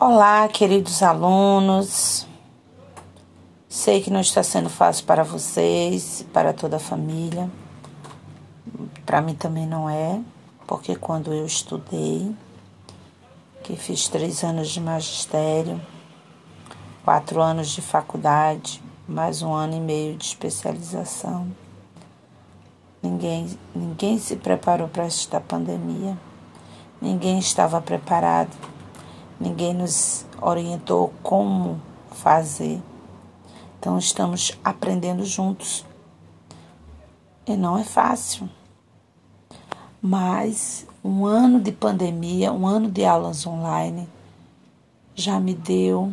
Olá, queridos alunos. Sei que não está sendo fácil para vocês, para toda a família. Para mim também não é, porque quando eu estudei, que fiz três anos de magistério, quatro anos de faculdade, mais um ano e meio de especialização, ninguém, ninguém se preparou para esta pandemia. Ninguém estava preparado ninguém nos orientou como fazer. Então estamos aprendendo juntos. E não é fácil. Mas um ano de pandemia, um ano de aulas online, já me deu.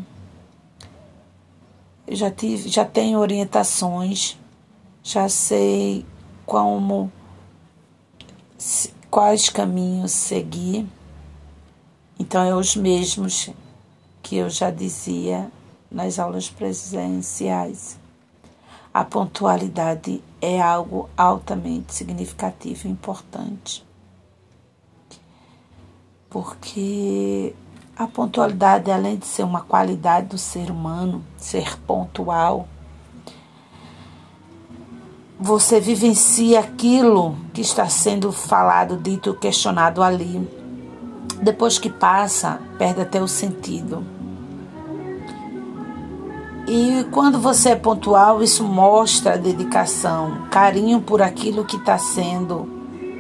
Já, tive, já tenho orientações, já sei como quais caminhos seguir então, é os mesmos que eu já dizia nas aulas presenciais. A pontualidade é algo altamente significativo e importante. Porque a pontualidade, além de ser uma qualidade do ser humano, ser pontual, você vivencia aquilo que está sendo falado, dito, questionado ali depois que passa, perde até o sentido. E quando você é pontual, isso mostra dedicação, carinho por aquilo que está sendo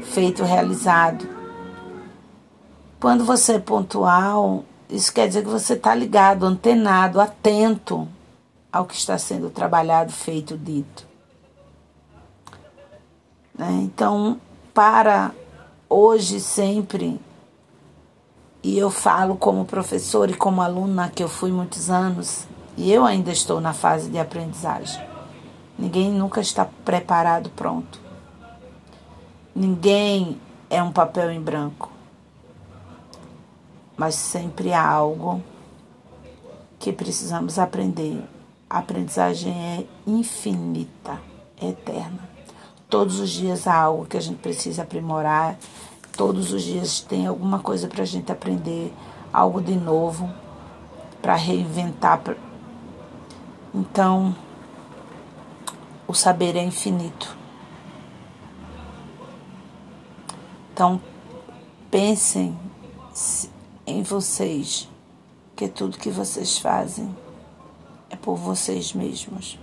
feito, realizado. Quando você é pontual, isso quer dizer que você está ligado, antenado, atento ao que está sendo trabalhado, feito, dito. Né? Então, para hoje, sempre, e eu falo como professor e como aluna que eu fui muitos anos, e eu ainda estou na fase de aprendizagem. Ninguém nunca está preparado pronto. Ninguém é um papel em branco. Mas sempre há algo que precisamos aprender. A aprendizagem é infinita, é eterna. Todos os dias há algo que a gente precisa aprimorar Todos os dias tem alguma coisa para a gente aprender, algo de novo, para reinventar. Então, o saber é infinito. Então, pensem em vocês, que tudo que vocês fazem é por vocês mesmos.